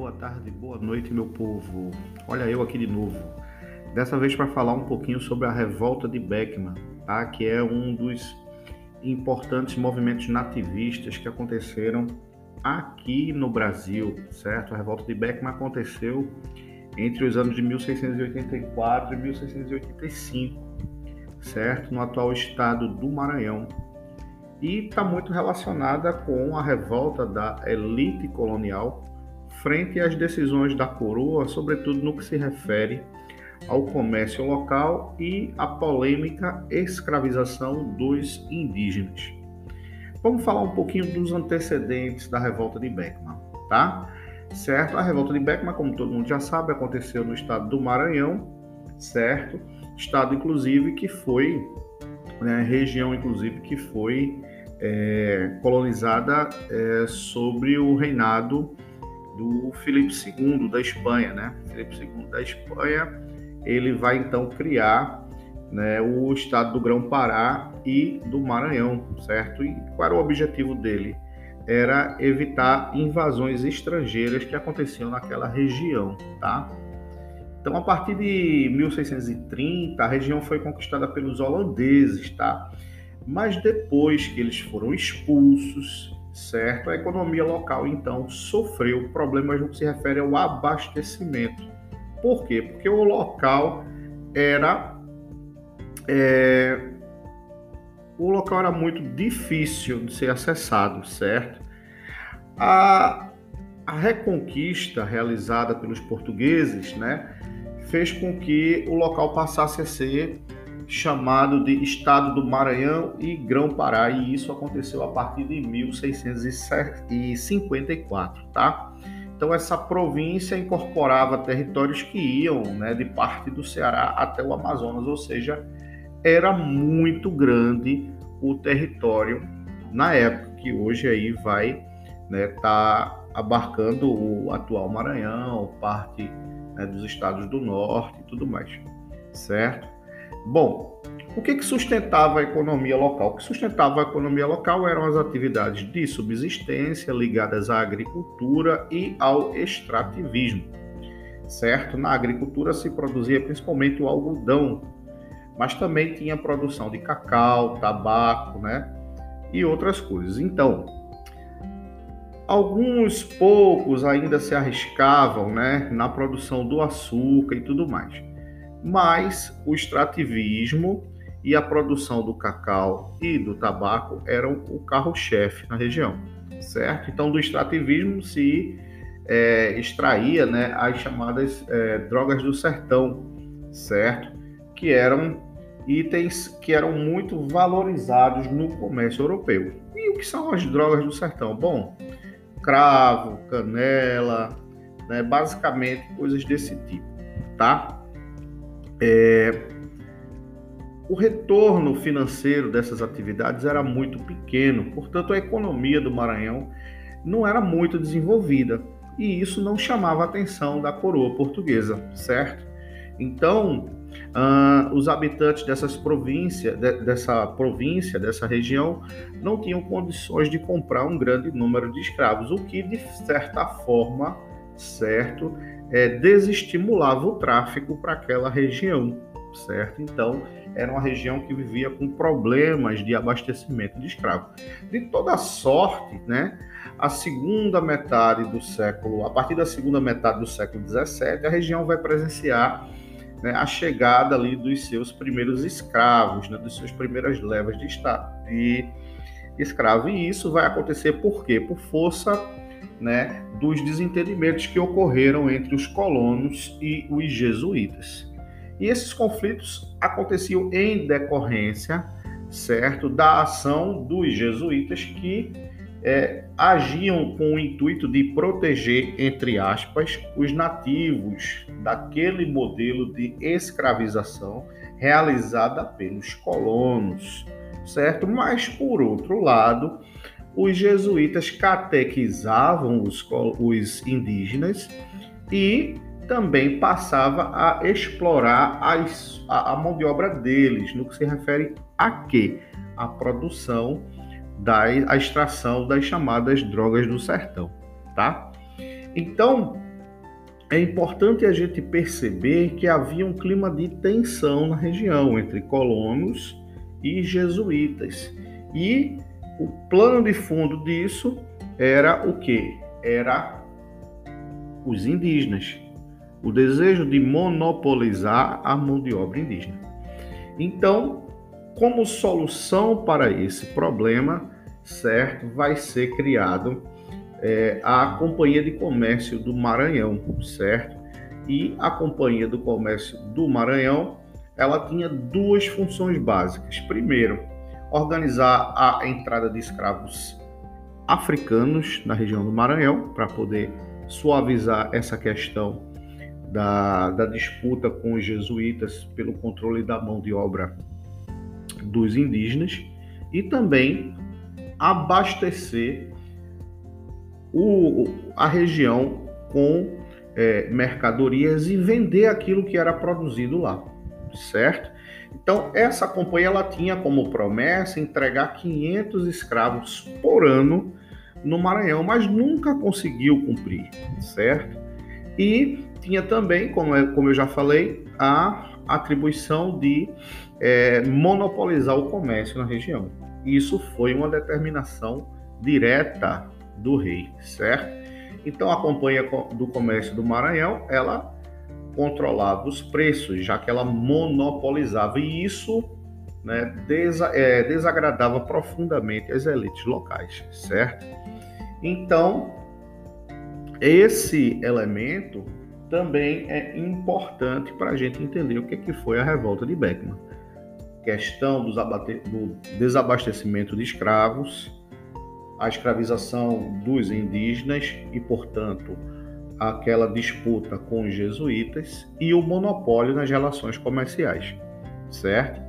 boa tarde, boa noite, meu povo. Olha eu aqui de novo. Dessa vez para falar um pouquinho sobre a revolta de Beckman, tá? Que é um dos importantes movimentos nativistas que aconteceram aqui no Brasil, certo? A revolta de Beckman aconteceu entre os anos de 1684 e 1685, certo? No atual estado do Maranhão. E está muito relacionada com a revolta da elite colonial frente às decisões da coroa, sobretudo no que se refere ao comércio local e à polêmica escravização dos indígenas. Vamos falar um pouquinho dos antecedentes da revolta de Beckman, tá? Certo? A revolta de Beckman, como todo mundo já sabe, aconteceu no estado do Maranhão, certo? Estado, inclusive, que foi, né, região, inclusive, que foi é, colonizada é, sobre o reinado do Felipe II da Espanha, né? Felipe II da Espanha, ele vai então criar né, o estado do Grão-Pará e do Maranhão, certo? E qual era o objetivo dele? Era evitar invasões estrangeiras que aconteciam naquela região, tá? Então, a partir de 1630, a região foi conquistada pelos holandeses, tá? Mas depois que eles foram expulsos, certo? A economia local, então, sofreu problemas no que se refere ao abastecimento. Por quê? Porque o local era. É, o local era muito difícil de ser acessado, certo? A, a reconquista realizada pelos portugueses, né, fez com que o local passasse a ser chamado de Estado do Maranhão e Grão-Pará, e isso aconteceu a partir de 1654, tá? Então essa província incorporava territórios que iam, né, de parte do Ceará até o Amazonas, ou seja, era muito grande o território na época que hoje aí vai, né, tá abarcando o atual Maranhão, parte né, dos estados do norte e tudo mais, certo? Bom, o que, que sustentava a economia local? O que sustentava a economia local eram as atividades de subsistência ligadas à agricultura e ao extrativismo. Certo? Na agricultura se produzia principalmente o algodão, mas também tinha produção de cacau, tabaco, né? E outras coisas. Então, alguns poucos ainda se arriscavam, né, na produção do açúcar e tudo mais mas o extrativismo e a produção do cacau e do tabaco eram o carro-chefe na região, certo? Então, do extrativismo se é, extraía né, as chamadas é, drogas do sertão, certo? Que eram itens que eram muito valorizados no comércio europeu. E o que são as drogas do sertão? Bom, cravo, canela, né, basicamente coisas desse tipo, tá? É, o retorno financeiro dessas atividades era muito pequeno, portanto, a economia do Maranhão não era muito desenvolvida e isso não chamava a atenção da coroa portuguesa, certo? Então, uh, os habitantes dessas províncias, de, dessa província, dessa região, não tinham condições de comprar um grande número de escravos, o que, de certa forma, certo, é, desestimulava o tráfico para aquela região, certo? Então, era uma região que vivia com problemas de abastecimento de escravos. De toda sorte, né? A segunda metade do século, a partir da segunda metade do século XVII, a região vai presenciar né, a chegada ali dos seus primeiros escravos, né, dos seus primeiras levas de, de escravo. E isso vai acontecer por quê? Por força né, dos desentendimentos que ocorreram entre os colonos e os jesuítas. E esses conflitos aconteciam em decorrência, certo, da ação dos jesuítas que é, agiam com o intuito de proteger, entre aspas, os nativos daquele modelo de escravização realizada pelos colonos, certo? Mas, por outro lado, os jesuítas catequizavam os, os indígenas e também passava a explorar as, a, a, mão de obra deles, no que se refere a quê? A produção da a extração das chamadas drogas do sertão, tá? Então, é importante a gente perceber que havia um clima de tensão na região entre colonos e jesuítas. E o plano de fundo disso era o que? Era os indígenas. O desejo de monopolizar a mão de obra indígena. Então, como solução para esse problema, certo, vai ser criado é, a Companhia de Comércio do Maranhão, certo? E a Companhia do Comércio do Maranhão, ela tinha duas funções básicas. Primeiro, organizar a entrada de escravos africanos na região do Maranhão, para poder suavizar essa questão da, da disputa com os jesuítas pelo controle da mão de obra dos indígenas e também abastecer o, a região com é, mercadorias e vender aquilo que era produzido lá, certo? Então, essa companhia ela tinha como promessa entregar 500 escravos por ano no Maranhão, mas nunca conseguiu cumprir, certo? E tinha também, como, é, como eu já falei, a atribuição de é, monopolizar o comércio na região. Isso foi uma determinação direta do rei, certo? Então a Companhia do Comércio do Maranhão, ela controlava os preços, já que ela monopolizava, e isso né, desa é, desagradava profundamente as elites locais, certo? Então, esse elemento também é importante para a gente entender o que, que foi a revolta de Beckman. Questão do desabastecimento de escravos, a escravização dos indígenas e, portanto, aquela disputa com os jesuítas e o monopólio nas relações comerciais, certo?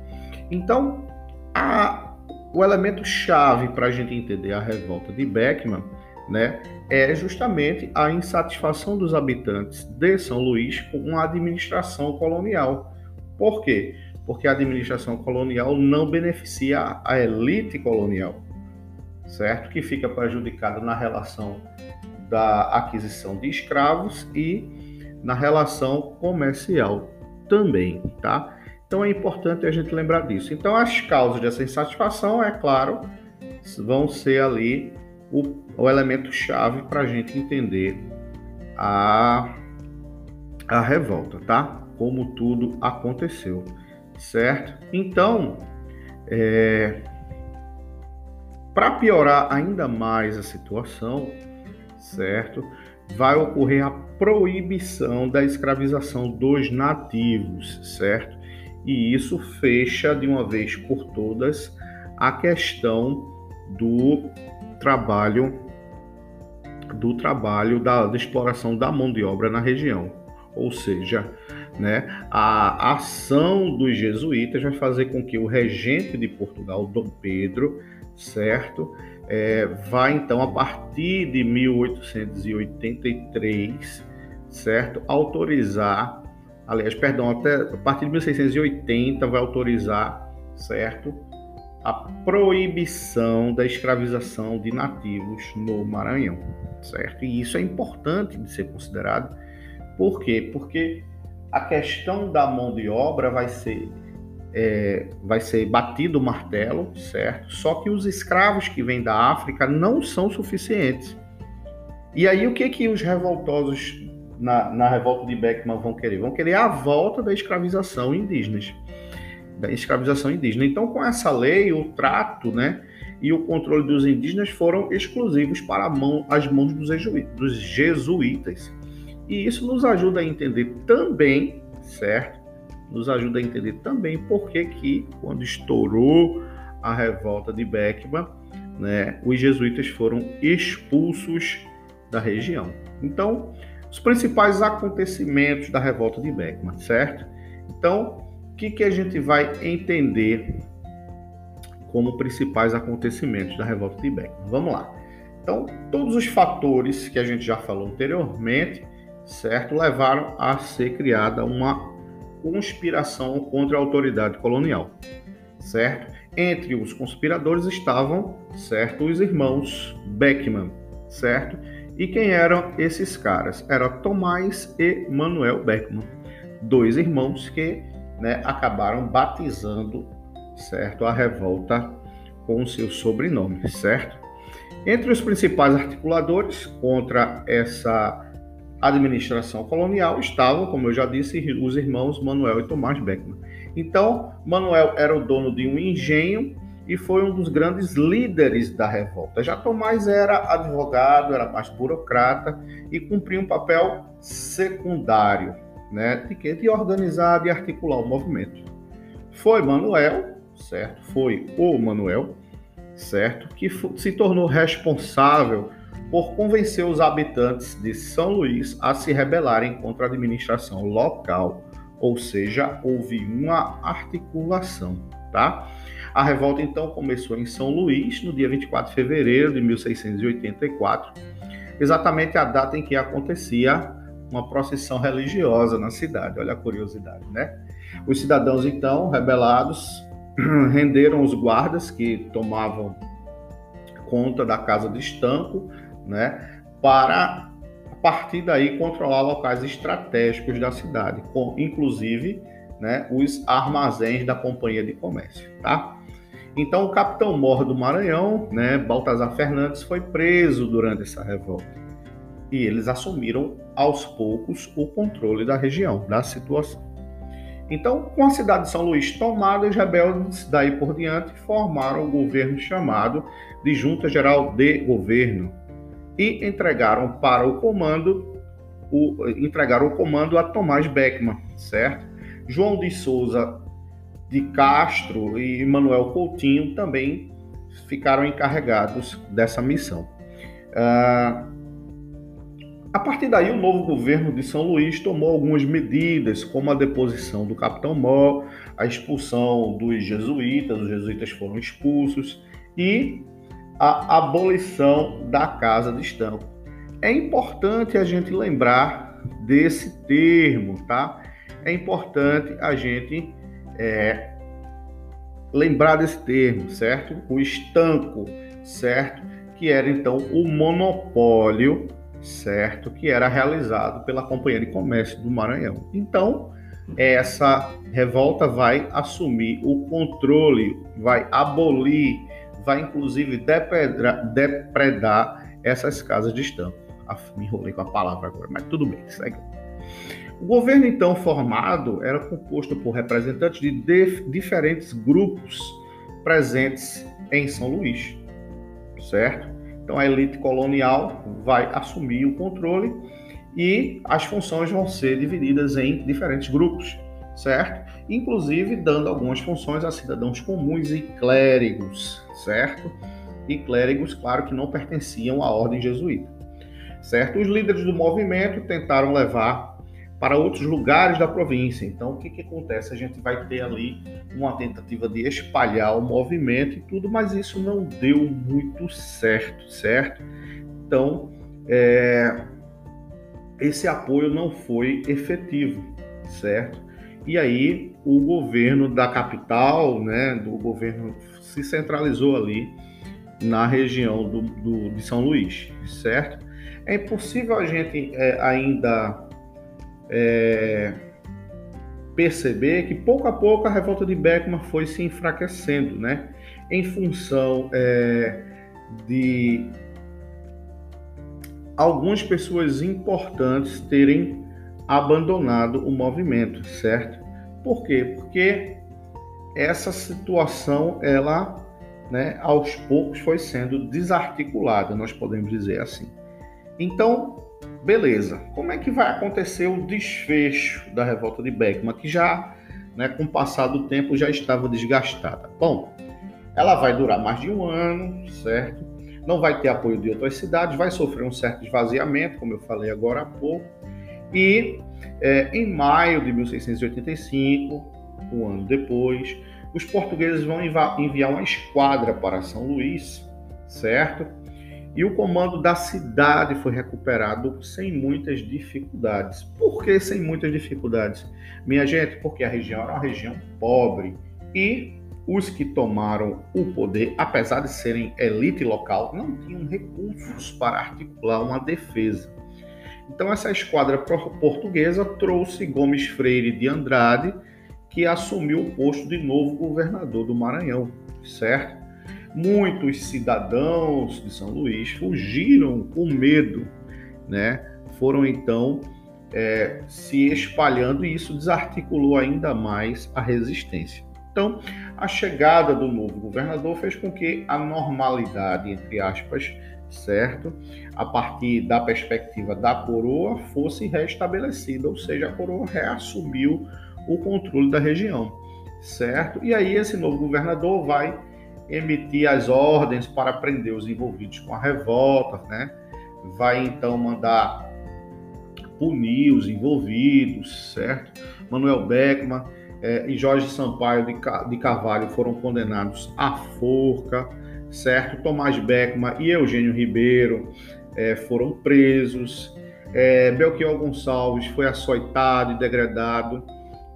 Então, a, o elemento chave para a gente entender a revolta de Beckman, né, é justamente a insatisfação dos habitantes de São Luís com a administração colonial. Por quê? Porque a administração colonial não beneficia a elite colonial certo? Que fica prejudicado na relação da aquisição de escravos e na relação comercial também, tá? Então é importante a gente lembrar disso. Então as causas dessa insatisfação, é claro, vão ser ali o, o elemento chave para a gente entender a, a revolta, tá? Como tudo aconteceu, certo? Então, é, para piorar ainda mais a situação, certo? Vai ocorrer a proibição da escravização dos nativos, certo? E isso fecha de uma vez por todas a questão do trabalho do trabalho da, da exploração da mão de obra na região. Ou seja, né, a ação dos jesuítas vai fazer com que o regente de Portugal, Dom Pedro, certo? É, vai então a partir de 1883, certo? Autorizar, aliás, perdão, até a partir de 1680 vai autorizar, certo? A proibição da escravização de nativos no Maranhão, certo? E isso é importante de ser considerado. Por quê? Porque a questão da mão de obra vai ser é, vai ser batido o martelo, certo? Só que os escravos que vêm da África não são suficientes. E aí o que que os revoltosos na, na revolta de Beckman vão querer? Vão querer a volta da escravização indígena, da escravização indígena. Então, com essa lei, o trato, né, e o controle dos indígenas foram exclusivos para mão, as mãos dos, dos jesuítas. E isso nos ajuda a entender também, certo? Nos ajuda a entender também por que, que quando estourou a revolta de Beckman, né, os jesuítas foram expulsos da região. Então, os principais acontecimentos da revolta de Beckman, certo? Então, o que, que a gente vai entender como principais acontecimentos da revolta de Beckman? Vamos lá. Então, todos os fatores que a gente já falou anteriormente, certo, levaram a ser criada uma conspiração contra a autoridade colonial, certo? Entre os conspiradores estavam, certo, os irmãos Beckman, certo? E quem eram esses caras? Era Tomás e Manuel Beckman, dois irmãos que né, acabaram batizando certo a revolta com o seu sobrenome, certo? Entre os principais articuladores contra essa administração colonial estavam, como eu já disse, os irmãos Manuel e Tomás Beckman. Então, Manuel era o dono de um engenho e foi um dos grandes líderes da revolta. Já Tomás era advogado, era mais burocrata e cumpria um papel secundário, né, de, de organizar e articular o movimento. Foi Manuel, certo? Foi o Manuel, certo? Que se tornou responsável por convencer os habitantes de São Luís a se rebelarem contra a administração local, ou seja, houve uma articulação, tá? A revolta então começou em São Luís no dia 24 de fevereiro de 1684, exatamente a data em que acontecia uma procissão religiosa na cidade. Olha a curiosidade, né? Os cidadãos então rebelados renderam os guardas que tomavam conta da casa de estanco, né, para a partir daí controlar locais estratégicos da cidade, com inclusive, né, os armazéns da companhia de comércio, tá? Então, o capitão Mor do Maranhão, né, Baltazar Fernandes, foi preso durante essa revolta. E eles assumiram aos poucos o controle da região, da situação. Então, com a cidade de São Luís tomada, os rebeldes daí por diante formaram o governo chamado de Junta Geral de Governo e entregaram para o comando o, entregaram o comando a Tomás Beckman, certo? João de Souza de Castro e Manuel Coutinho também ficaram encarregados dessa missão. Uh, a partir daí, o novo governo de São Luís tomou algumas medidas, como a deposição do capitão Mó, a expulsão dos jesuítas, os jesuítas foram expulsos, e a abolição da Casa de Estampo. É importante a gente lembrar desse termo, tá? É importante a gente é, lembrar desse termo, certo? O estanco, certo? Que era então o monopólio, certo? Que era realizado pela Companhia de Comércio do Maranhão. Então, essa revolta vai assumir o controle, vai abolir, vai inclusive depredar, depredar essas casas de estampo. Ah, me enrolei com a palavra agora, mas tudo bem, segue. O governo então formado era composto por representantes de diferentes grupos presentes em São Luís, certo? Então a elite colonial vai assumir o controle e as funções vão ser divididas em diferentes grupos, certo? Inclusive dando algumas funções a cidadãos comuns e clérigos, certo? E clérigos, claro, que não pertenciam à ordem jesuíta, certo? Os líderes do movimento tentaram levar para outros lugares da província. Então, o que, que acontece? A gente vai ter ali uma tentativa de espalhar o movimento e tudo, mas isso não deu muito certo, certo? Então, é, esse apoio não foi efetivo, certo? E aí o governo da capital, né, do governo se centralizou ali na região do, do de São Luís, certo? É impossível a gente é, ainda é, perceber que pouco a pouco a revolta de Beckman foi se enfraquecendo, né? Em função é, de algumas pessoas importantes terem abandonado o movimento, certo? Por quê? Porque essa situação, ela, né, aos poucos foi sendo desarticulada, nós podemos dizer assim. Então, Beleza. Como é que vai acontecer o desfecho da revolta de Beckman, que já, né, com o passar do tempo, já estava desgastada? Bom, ela vai durar mais de um ano, certo? Não vai ter apoio de outras cidades, vai sofrer um certo esvaziamento, como eu falei agora há pouco. E é, em maio de 1685, um ano depois, os portugueses vão enviar uma esquadra para São Luís, certo? e o comando da cidade foi recuperado sem muitas dificuldades. Por que sem muitas dificuldades? Minha gente, porque a região era uma região pobre e os que tomaram o poder, apesar de serem elite local, não tinham recursos para articular uma defesa. Então, essa esquadra portuguesa trouxe Gomes Freire de Andrade, que assumiu o posto de novo governador do Maranhão, certo? Muitos cidadãos de São Luís fugiram com medo, né? Foram então é, se espalhando e isso desarticulou ainda mais a resistência. Então, a chegada do novo governador fez com que a normalidade, entre aspas, certo, a partir da perspectiva da coroa, fosse restabelecida, ou seja, a coroa reassumiu o controle da região, certo? E aí esse novo governador vai emitir as ordens para prender os envolvidos com a revolta, né? Vai então mandar punir os envolvidos, certo? Manuel Beckman é, e Jorge Sampaio de, de Carvalho foram condenados à forca, certo? Tomás Beckman e Eugênio Ribeiro é, foram presos. É, Belchior Gonçalves foi açoitado e degradado,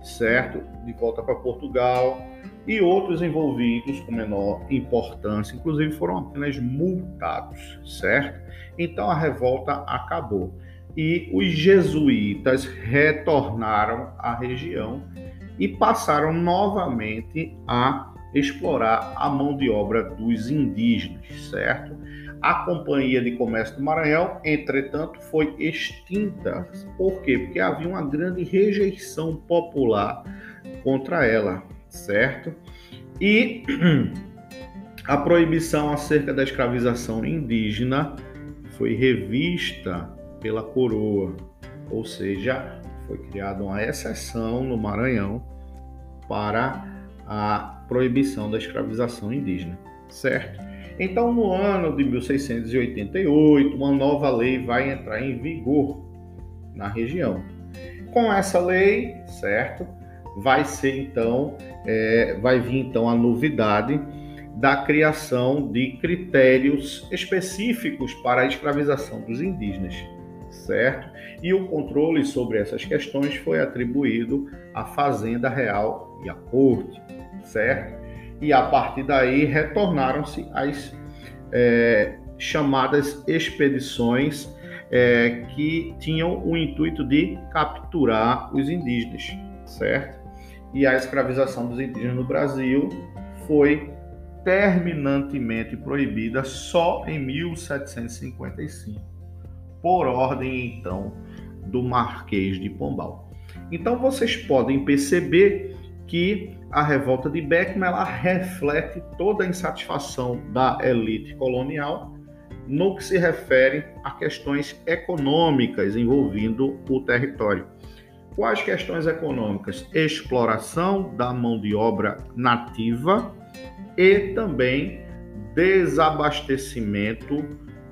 certo? De volta para Portugal. E outros envolvidos com menor importância, inclusive, foram apenas multados, certo? Então a revolta acabou. E os jesuítas retornaram à região e passaram novamente a explorar a mão de obra dos indígenas, certo? A Companhia de Comércio do Maranhão, entretanto, foi extinta. Por quê? Porque havia uma grande rejeição popular contra ela, certo? E a proibição acerca da escravização indígena foi revista pela coroa, ou seja, foi criada uma exceção no Maranhão para a proibição da escravização indígena, certo? Então, no ano de 1688, uma nova lei vai entrar em vigor na região. Com essa lei, certo, vai ser então, é, vai vir então a novidade da criação de critérios específicos para a escravização dos indígenas certo? E o controle sobre essas questões foi atribuído à Fazenda Real e à Corte, certo? E a partir daí retornaram-se as é, chamadas expedições é, que tinham o intuito de capturar os indígenas, certo? E a escravização dos indígenas no Brasil foi terminantemente proibida só em 1755 por ordem então do Marquês de Pombal. Então vocês podem perceber que a revolta de Beckman ela reflete toda a insatisfação da elite colonial no que se refere a questões econômicas envolvendo o território. Quais questões econômicas? Exploração da mão de obra nativa e também desabastecimento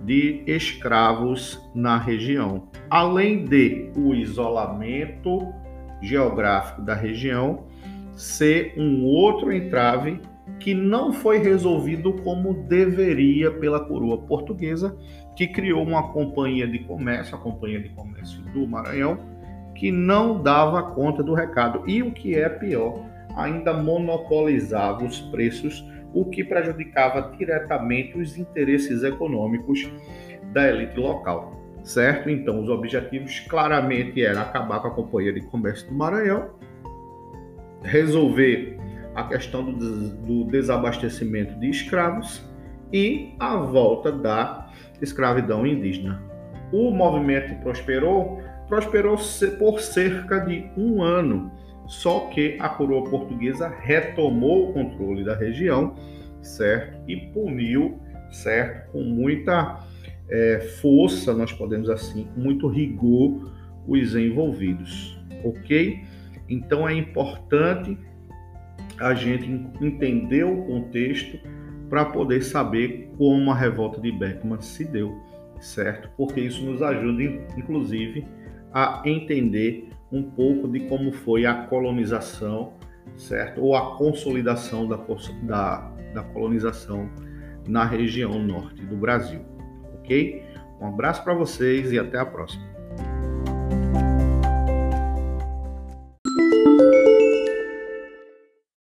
de escravos na região, além de o isolamento geográfico da região ser um outro entrave que não foi resolvido como deveria pela coroa portuguesa, que criou uma companhia de comércio, a Companhia de Comércio do Maranhão, que não dava conta do recado. E o que é pior, ainda monopolizava os preços o que prejudicava diretamente os interesses econômicos da elite local, certo? Então, os objetivos claramente eram acabar com a Companhia de Comércio do Maranhão, resolver a questão do, do desabastecimento de escravos e a volta da escravidão indígena. O movimento prosperou, prosperou por cerca de um ano só que a coroa portuguesa retomou o controle da região, certo? E puniu, certo? Com muita é, força, nós podemos assim, muito rigor, os envolvidos, ok? Então é importante a gente entender o contexto para poder saber como a revolta de Beckman se deu, certo? Porque isso nos ajuda, inclusive, a entender um pouco de como foi a colonização, certo? Ou a consolidação da, da, da colonização na região norte do Brasil, ok? Um abraço para vocês e até a próxima.